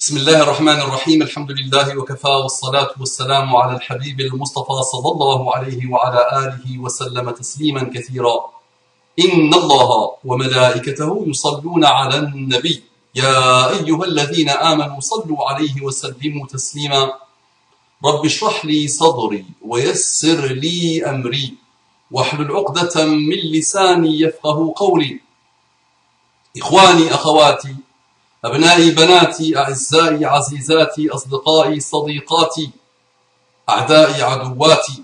بسم الله الرحمن الرحيم الحمد لله وكفى والصلاة والسلام على الحبيب المصطفى صلى الله عليه وعلى آله وسلم تسليما كثيرا إن الله وملائكته يصلون على النبي يا أيها الذين آمنوا صلوا عليه وسلموا تسليما رب اشرح لي صدري ويسر لي أمري واحلل عقدة من لساني يفقه قولي إخواني أخواتي أبنائي بناتي أعزائي عزيزاتي أصدقائي صديقاتي أعدائي عدواتي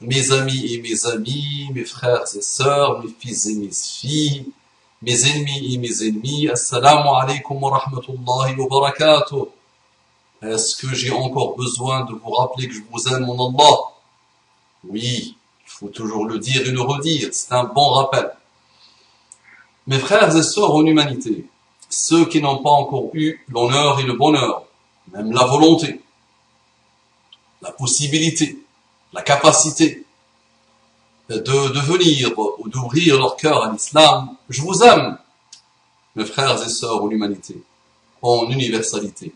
mes amis et mes amis, mes frères et sœurs, mes fils et mes filles, mes ennemis et mes ennemis, Assalamu alaikum wa rahmatullahi wa barakatuh. Est-ce que j'ai encore besoin de vous rappeler que je vous aime, mon Allah Oui, il faut toujours le dire et le redire, c'est un bon rappel. Mes frères et sœurs en humanité, ceux qui n'ont pas encore eu l'honneur et le bonheur, même la volonté, la possibilité, la capacité de, de venir ou d'ouvrir leur cœur à l'islam, je vous aime, mes frères et sœurs en humanité, en universalité,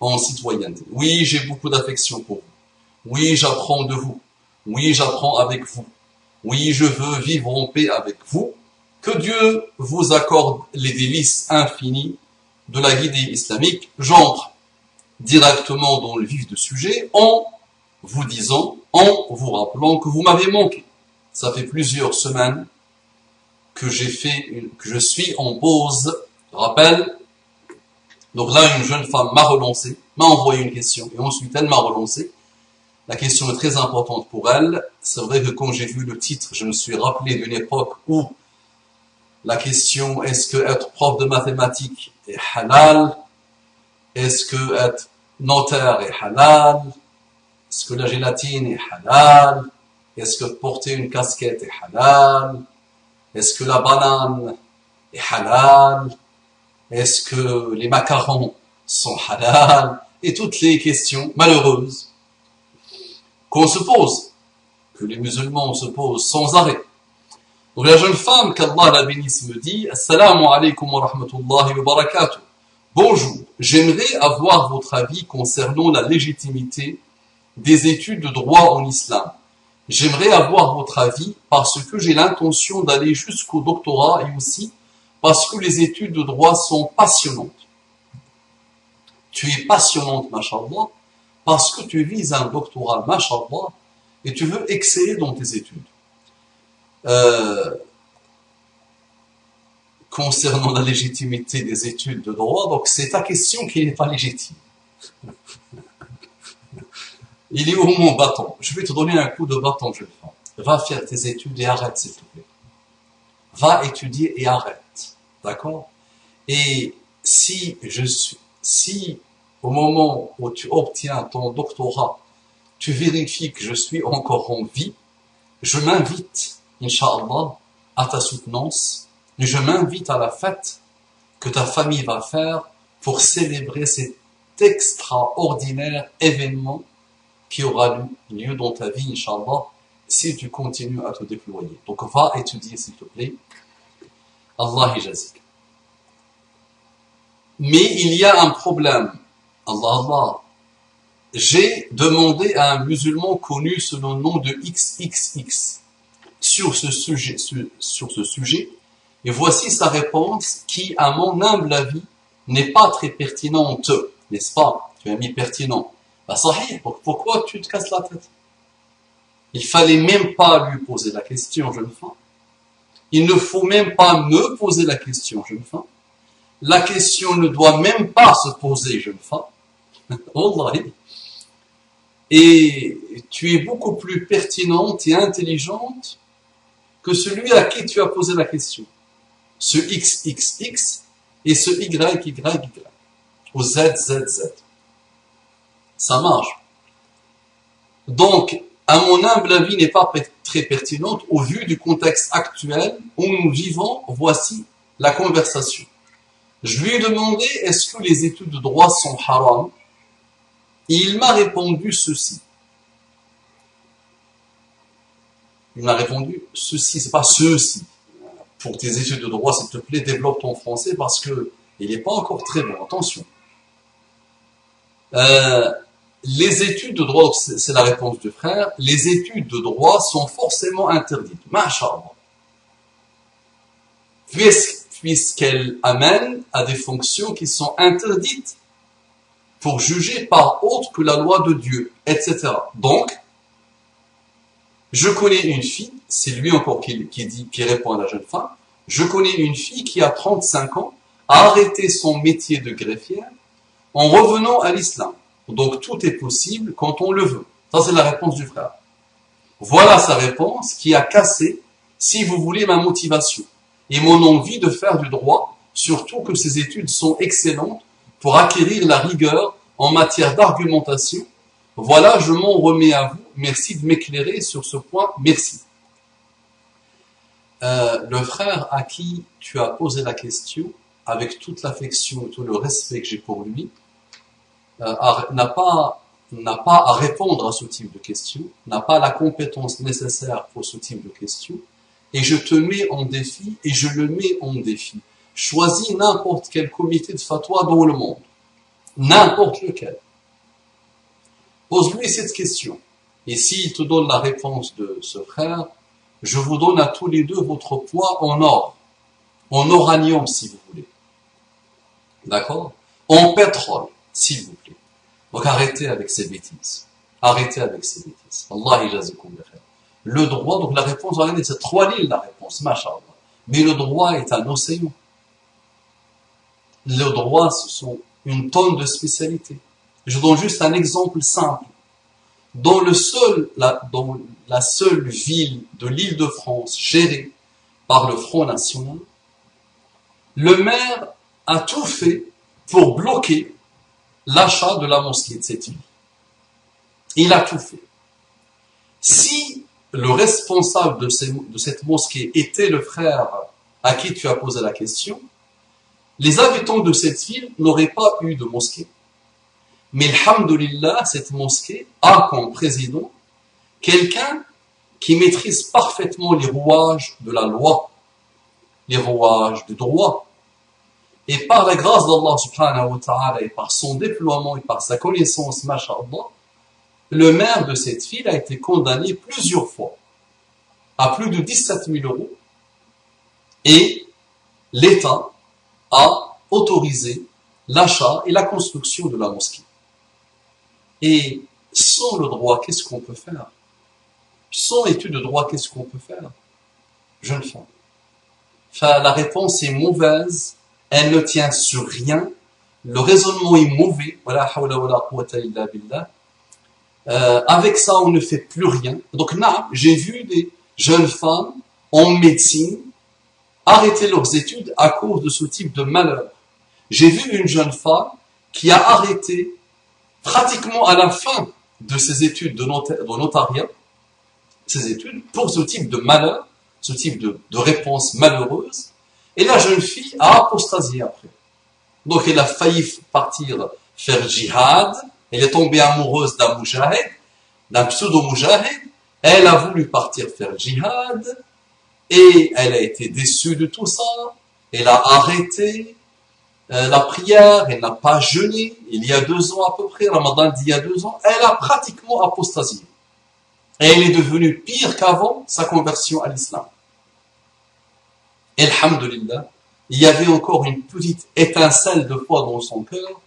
en citoyenneté. Oui, j'ai beaucoup d'affection pour vous. Oui, j'apprends de vous. Oui, j'apprends avec vous. Oui, je veux vivre en paix avec vous. Que Dieu vous accorde les délices infinies de la guidée islamique. J'entre directement dans le vif du sujet en vous disant, en vous rappelant que vous m'avez manqué. Ça fait plusieurs semaines que j'ai fait, que je suis en pause. Rappel. Donc là, une jeune femme m'a relancé, m'a envoyé une question, et ensuite elle m'a relancé. La question est très importante pour elle. C'est vrai que quand j'ai vu le titre, je me suis rappelé d'une époque où la question est-ce que être prof de mathématiques est halal? Est-ce que être notaire est halal? Est-ce que la gélatine est halal? Est-ce que porter une casquette est halal? Est-ce que la banane est halal? Est-ce que les macarons sont halal? Et toutes les questions malheureuses qu'on se pose, que les musulmans se posent sans arrêt. La jeune femme qu'Allah la bénisse me dit Assalamu alaikum wa rahmatullahi wa barakatuh. Bonjour, j'aimerais avoir votre avis concernant la légitimité des études de droit en islam. J'aimerais avoir votre avis parce que j'ai l'intention d'aller jusqu'au doctorat et aussi parce que les études de droit sont passionnantes. Tu es passionnante, mashallah, parce que tu vises un doctorat, mashallah, et tu veux exceller dans tes études. Euh, concernant la légitimité des études de droit, donc c'est ta question qui n'est pas légitime. Il est où mon bâton? Je vais te donner un coup de bâton, jeune femme. Va faire tes études et arrête, s'il te plaît. Va étudier et arrête. D'accord? Et si je suis, si au moment où tu obtiens ton doctorat, tu vérifies que je suis encore en vie, je m'invite, Inch'Allah, à ta soutenance, et je m'invite à la fête que ta famille va faire pour célébrer cet extraordinaire événement qui aura lieu dans ta vie, Inch'Allah, si tu continues à te déployer. Donc va étudier, s'il te plaît. Allah jazik. Mais il y a un problème. Allah Allah. J'ai demandé à un musulman connu sous le nom de XXX sur ce sujet, sur, ce sujet, et voici sa réponse qui, à mon humble avis, n'est pas très pertinente, n'est-ce pas Tu as mis pertinent. Bah, sahih, pourquoi tu te casses la tête? Il fallait même pas lui poser la question, jeune femme. Il ne faut même pas me poser la question, jeune femme. La question ne doit même pas se poser, jeune femme. Et tu es beaucoup plus pertinente et intelligente que celui à qui tu as posé la question. Ce XXX et ce YYY. Au ZZZ. Ça marche. Donc, à mon humble avis, n'est pas très pertinente au vu du contexte actuel où nous vivons. Voici la conversation. Je lui ai demandé est-ce que les études de droit sont haram? Et il m'a répondu ceci. Il m'a répondu ceci, c'est pas ceci. Pour tes études de droit, s'il te plaît, développe ton français parce que il n'est pas encore très bon. Attention. Euh, les études de droit, c'est la réponse du frère, les études de droit sont forcément interdites. Masha'Allah. Puisqu'elles amènent à des fonctions qui sont interdites pour juger par autre que la loi de Dieu, etc. Donc, je connais une fille, c'est lui encore qui, dit, qui répond à la jeune femme, je connais une fille qui a 35 ans, a arrêté son métier de greffière en revenant à l'islam. Donc tout est possible quand on le veut. Ça c'est la réponse du frère. Voilà sa réponse qui a cassé, si vous voulez, ma motivation et mon envie de faire du droit, surtout que ces études sont excellentes pour acquérir la rigueur en matière d'argumentation. Voilà, je m'en remets à vous. Merci de m'éclairer sur ce point. Merci. Euh, le frère à qui tu as posé la question, avec toute l'affection et tout le respect que j'ai pour lui, euh, n'a pas n'a pas à répondre à ce type de questions, n'a pas la compétence nécessaire pour ce type de questions, et je te mets en défi et je le mets en défi. Choisis n'importe quel comité de fatwa dans le monde, n'importe lequel. Pose-lui cette question. Et s'il te donne la réponse de ce frère, je vous donne à tous les deux votre poids en or, en uranium si vous voulez. D'accord? En pétrole, s'il vous plaît. Donc arrêtez avec ces bêtises. Arrêtez avec ces bêtises. Allah Le droit, donc la réponse, regardez, c'est trois lignes la réponse, machallah. Mais le droit est un océan. Le droit, ce sont une tonne de spécialités. Je donne juste un exemple simple. Dans, le seul, la, seule ville de l'île de France gérée par le Front National, le maire a tout fait pour bloquer l'achat de la mosquée de cette ville. Il a tout fait. Si le responsable de, cette mosquée était le frère à qui tu as posé la question, les habitants de cette ville n'auraient pas eu de mosquée. Mais alhamdulillah, cette mosquée a comme président quelqu'un qui maîtrise parfaitement les rouages de la loi, les rouages du droit, et par la grâce d'Allah subhanahu wa ta'ala et par son déploiement et par sa connaissance, masha'Allah, le maire de cette ville a été condamné plusieurs fois à plus de 17 000 euros et l'État a autorisé l'achat et la construction de la mosquée. Et sans le droit, qu'est-ce qu'on peut faire? Sans étude de droit, qu'est-ce qu'on peut faire? Jeune femme. La réponse est mauvaise elle ne tient sur rien, le raisonnement est mauvais, voilà, euh, avec ça, on ne fait plus rien. Donc là, j'ai vu des jeunes femmes en médecine arrêter leurs études à cause de ce type de malheur. J'ai vu une jeune femme qui a arrêté pratiquement à la fin de ses études de, notariat, ses études, pour ce type de malheur, ce type de, de réponse malheureuse, et la jeune fille a apostasié après. Donc elle a failli partir faire jihad, elle est tombée amoureuse d'un moujahid, d'un pseudo-moujahid, elle a voulu partir faire jihad, et elle a été déçue de tout ça, elle a arrêté euh, la prière, elle n'a pas jeûné, il y a deux ans à peu près, Ramadan d'il y a deux ans, elle a pratiquement apostasié. Et elle est devenue pire qu'avant sa conversion à l'islam. Alhamdulillah, il y avait encore une petite étincelle de foi dans son cœur.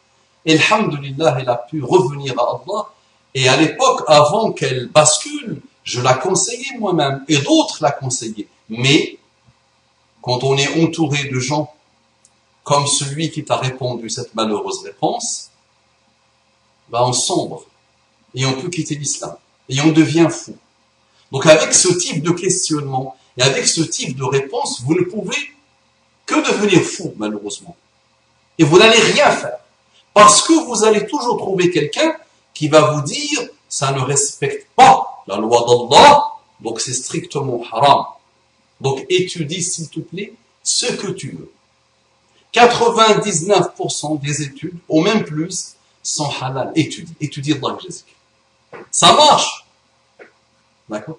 Alhamdulillah, elle a pu revenir à Allah. Et à l'époque, avant qu'elle bascule, je la conseillais moi-même et d'autres la conseillaient. Mais quand on est entouré de gens comme celui qui t'a répondu cette malheureuse réponse, ben on sombre et on peut quitter l'islam et on devient fou. Donc avec ce type de questionnement, et avec ce type de réponse, vous ne pouvez que devenir fou, malheureusement. Et vous n'allez rien faire. Parce que vous allez toujours trouver quelqu'un qui va vous dire, ça ne respecte pas la loi d'Allah, donc c'est strictement haram. Donc étudie, s'il te plaît, ce que tu veux. 99% des études, ou même plus, sont halal. Étudie, étudie Allah Ça marche. D'accord?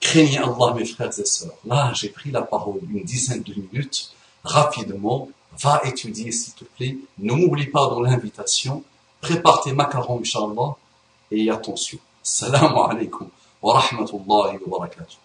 Craignez Allah, mes frères et sœurs. Là, j'ai pris la parole une dizaine de minutes, rapidement, va étudier s'il te plaît. Ne m'oublie pas dans l'invitation. Prépare tes macarons, Inch'Allah. Et attention. Salam alaikum wa rahmatullahi wa barakatuh.